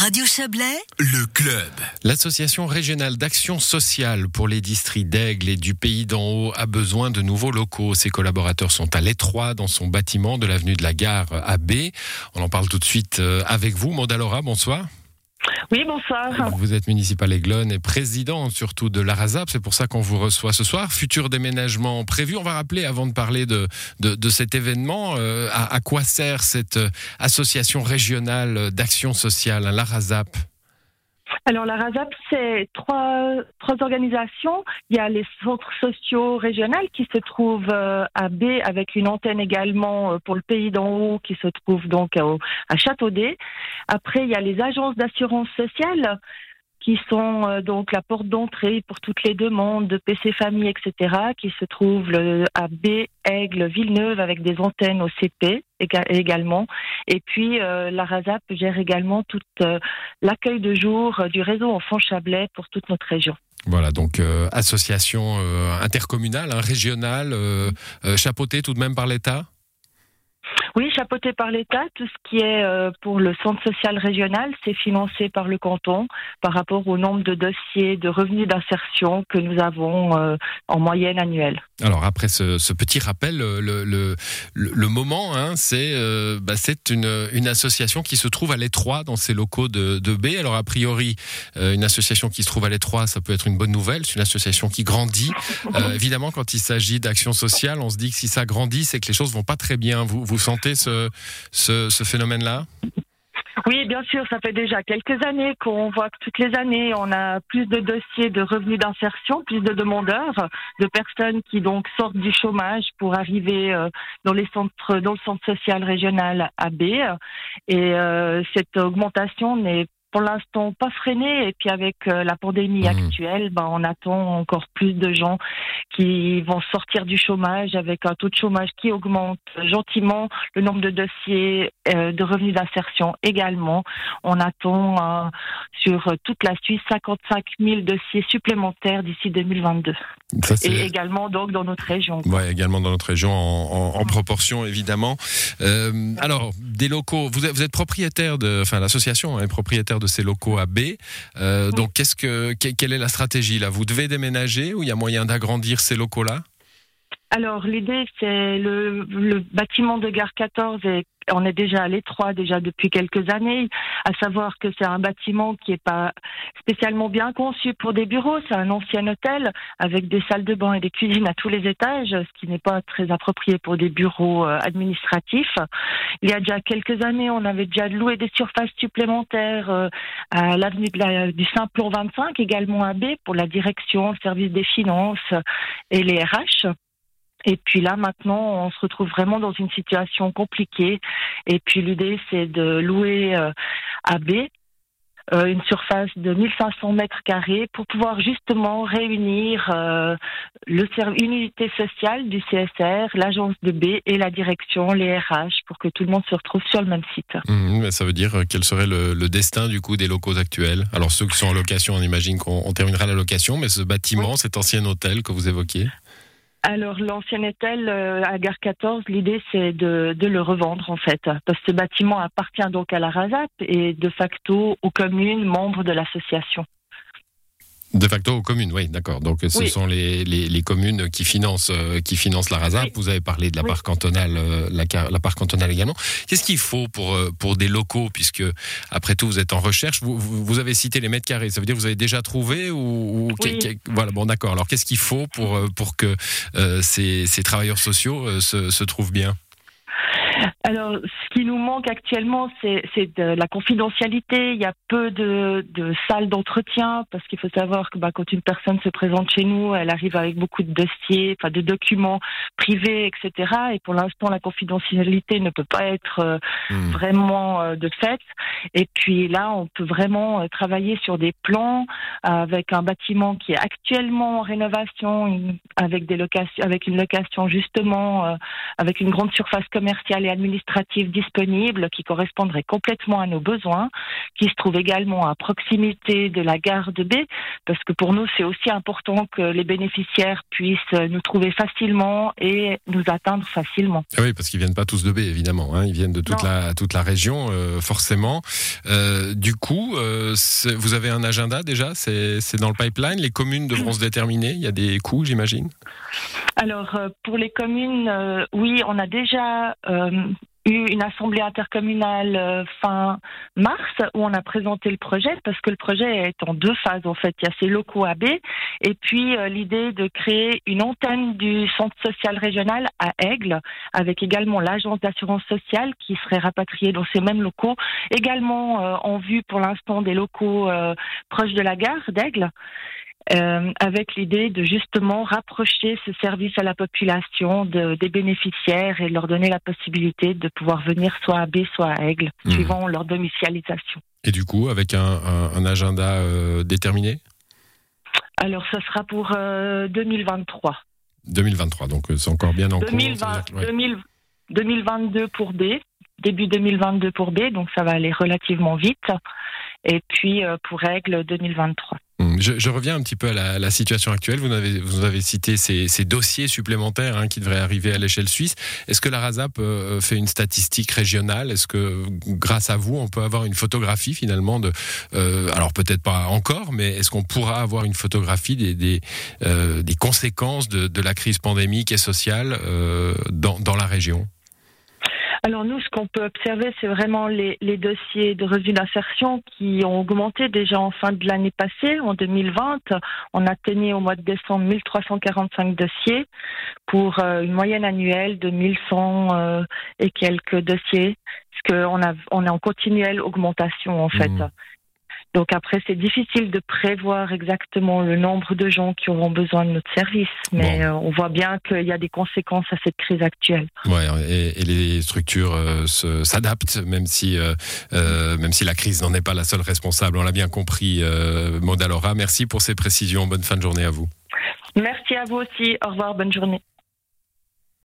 Radio Chablais, le club. L'association régionale d'action sociale pour les districts d'Aigle et du Pays d'en Haut a besoin de nouveaux locaux. Ses collaborateurs sont à l'étroit dans son bâtiment de l'avenue de la Gare à B. On en parle tout de suite euh, avec vous. Laura, bonsoir. Oui, bonsoir. Vous êtes municipal Aiglon et président surtout de l'ARAZAP. C'est pour ça qu'on vous reçoit ce soir. Futur déménagement prévu. On va rappeler, avant de parler de, de, cet événement, euh, à, quoi sert cette euh, association régionale d'action sociale, hein, l'ARAZAP alors la RASAP, c'est trois, trois organisations. Il y a les centres sociaux régionaux qui se trouvent euh, à B avec une antenne également euh, pour le pays d'en haut qui se trouve donc à, Châteaudet. Après, il y a les agences d'assurance sociale qui sont euh, donc la porte d'entrée pour toutes les demandes de PC famille, etc., qui se trouvent à B, Aigle, Villeneuve, avec des antennes au CP également. Et puis, euh, la RASAP gère également tout euh, l'accueil de jour du réseau Enfants Chablais pour toute notre région. Voilà, donc association intercommunale, hein, régionale, chapeautée tout de même par l'État? Oui, chapeauté par l'État. Tout ce qui est euh, pour le centre social régional, c'est financé par le canton par rapport au nombre de dossiers de revenus d'insertion que nous avons euh, en moyenne annuelle. Alors après ce, petit rappel, le, moment, hein, c'est euh, bah, une, association qui se trouve à l'étroit dans ces locaux de, de B. Alors a priori, une association qui se trouve à l'étroit, ça peut être une bonne nouvelle. C'est une association qui grandit. évidemment, quand il s'agit d'action sociale, on se dit que si ça grandit, c'est que les choses vont pas très bien. Vous, vous sentez ce, phénomène-là oui, bien sûr, ça fait déjà quelques années qu'on voit que toutes les années, on a plus de dossiers de revenus d'insertion, plus de demandeurs, de personnes qui donc sortent du chômage pour arriver euh, dans les centres, dans le centre social régional AB. Et euh, cette augmentation n'est pour l'instant pas freiné et puis avec euh, la pandémie mmh. actuelle, ben, on attend encore plus de gens qui vont sortir du chômage avec un taux de chômage qui augmente gentiment, le nombre de dossiers euh, de revenus d'insertion également. On attend euh, sur toute la Suisse 55 000 dossiers supplémentaires d'ici 2022. et également donc dans notre région. Ouais, également dans notre région en, en, proportion évidemment. alors des locaux, vous êtes, vous êtes propriétaire de, enfin l'association est propriétaire de ces locaux à B. Euh, donc, qu'est-ce que, quelle est la stratégie là? Vous devez déménager ou il y a moyen d'agrandir ces locaux-là? Alors l'idée c'est le, le, bâtiment de gare 14 est on est déjà à l'étroit déjà depuis quelques années, à savoir que c'est un bâtiment qui est pas spécialement bien conçu pour des bureaux, c'est un ancien hôtel avec des salles de bain et des cuisines à tous les étages, ce qui n'est pas très approprié pour des bureaux euh, administratifs. Il y a déjà quelques années, on avait déjà loué des surfaces supplémentaires euh, à l'avenue du Saint-Plon 25, également à B pour la direction, le service des finances et les RH. Et puis là, maintenant, on se retrouve vraiment dans une situation compliquée. Et puis l'idée, c'est de louer euh, à B euh, une surface de 1500 mètres carrés pour pouvoir justement réunir euh, le une unité sociale du CSR, l'agence de B et la direction, les RH, pour que tout le monde se retrouve sur le même site. Mmh, mais ça veut dire quel serait le, le, destin du coup des locaux actuels? Alors ceux qui sont en location, on imagine qu'on terminera la location, mais ce bâtiment, cet ancien hôtel que vous évoquiez? Alors l'ancien hôtel euh, à Gare 14, l'idée c'est de, de, le revendre en fait, parce que ce bâtiment appartient donc à la RASAP et de facto aux communes membres de l'association. De facto aux communes, oui, d'accord. Donc ce sont les, les, communes qui financent euh, qui financent la RASAP. Vous avez parlé de la part cantonale, euh, la, la part cantonale également. Qu'est-ce qu'il faut pour euh, pour des locaux, puisque après tout vous êtes en recherche. Vous, vous, avez cité les mètres carrés. Ça veut dire que vous avez déjà trouvé ou, voilà bon d'accord. Alors qu'est-ce qu'il faut pour pour que ces, ces travailleurs sociaux se, se trouvent bien? Alors, ce manque actuellement, c'est de la confidentialité. Il y a peu de, de salles d'entretien parce qu'il faut savoir que bah, quand une personne se présente chez nous, elle arrive avec beaucoup de dossiers, enfin de documents privés, etc. Et pour l'instant, la confidentialité ne peut pas être euh, hmm. vraiment euh, de fait. Et puis là, on peut vraiment euh, travailler sur des plans avec un bâtiment qui est actuellement en rénovation, avec des locations, avec une location justement, avec une grande surface commerciale et administrative disponible qui correspondrait complètement à nos besoins, qui se trouve également à proximité de la gare de B, parce que pour nous, c'est aussi important que les bénéficiaires puissent nous trouver facilement et nous atteindre facilement. Ah oui, parce qu'ils viennent pas tous de B, évidemment. Hein. Ils viennent de toute la toute la région, euh, forcément. Euh, du coup, euh, vous avez un agenda déjà? C'est dans le pipeline? Les communes devront se déterminer? Il y a des coûts, j'imagine? Alors, pour les communes, oui, on a déjà eu une assemblée intercommunale euh, fin mars où on a présenté le projet parce que le projet est en deux phases en fait. Il y a ces locaux AB et puis euh, l'idée de créer une antenne du centre social régional à Aigle avec également l'agence d'assurance sociale qui serait rapatriée dans ces mêmes locaux, également euh, en vue pour l'instant des locaux proches de la gare d'Aigle. Euh, avec l'idée de justement rapprocher ce service à la population de, des bénéficiaires et leur donner la possibilité de pouvoir venir soit à B, soit à Aigle, mmh. suivant leur domicilialisation. Et du coup, avec un, un, agenda euh, déterminé? Alors, ce sera pour 2023. Euh, 2023, donc c'est encore bien en 2020, cours. 2022 pour B, début 2022 pour B, donc ça va aller relativement vite. Et puis pour Aigle 2023. Je, reviens un petit peu à la, situation actuelle. Vous avez, vous avez cité ces, dossiers supplémentaires hein, qui devraient arriver à l'échelle suisse. Est-ce que la RASAP euh, fait une statistique régionale? Est-ce que, grâce à vous, on peut avoir une photographie finalement de, euh, alors peut-être pas encore, mais est-ce qu'on pourra avoir une photographie des, des, euh, conséquences de, de, la crise pandémique et sociale dans, dans la région? Alors nous, ce qu'on peut observer, c'est vraiment les, dossiers de revenus d'insertion qui ont augmenté déjà en fin de l'année passée, en 2020. On a tenu au mois de décembre 1345 dossiers pour euh, une moyenne annuelle de 1100 euh, et quelques dossiers, parce qu'on on est en continuelle augmentation en fait. Mmh. Donc après, c'est difficile de prévoir exactement le nombre de gens qui auront besoin de notre service, mais euh, on voit bien qu'il y a des conséquences à cette crise actuelle. Ouais, et, les structures euh, s'adaptent, même si euh, même si la crise n'en est pas la seule responsable. On l'a bien compris, Maud Alora. Merci pour ces précisions. Bonne fin de journée à vous. Merci à vous aussi. Au revoir. Bonne journée.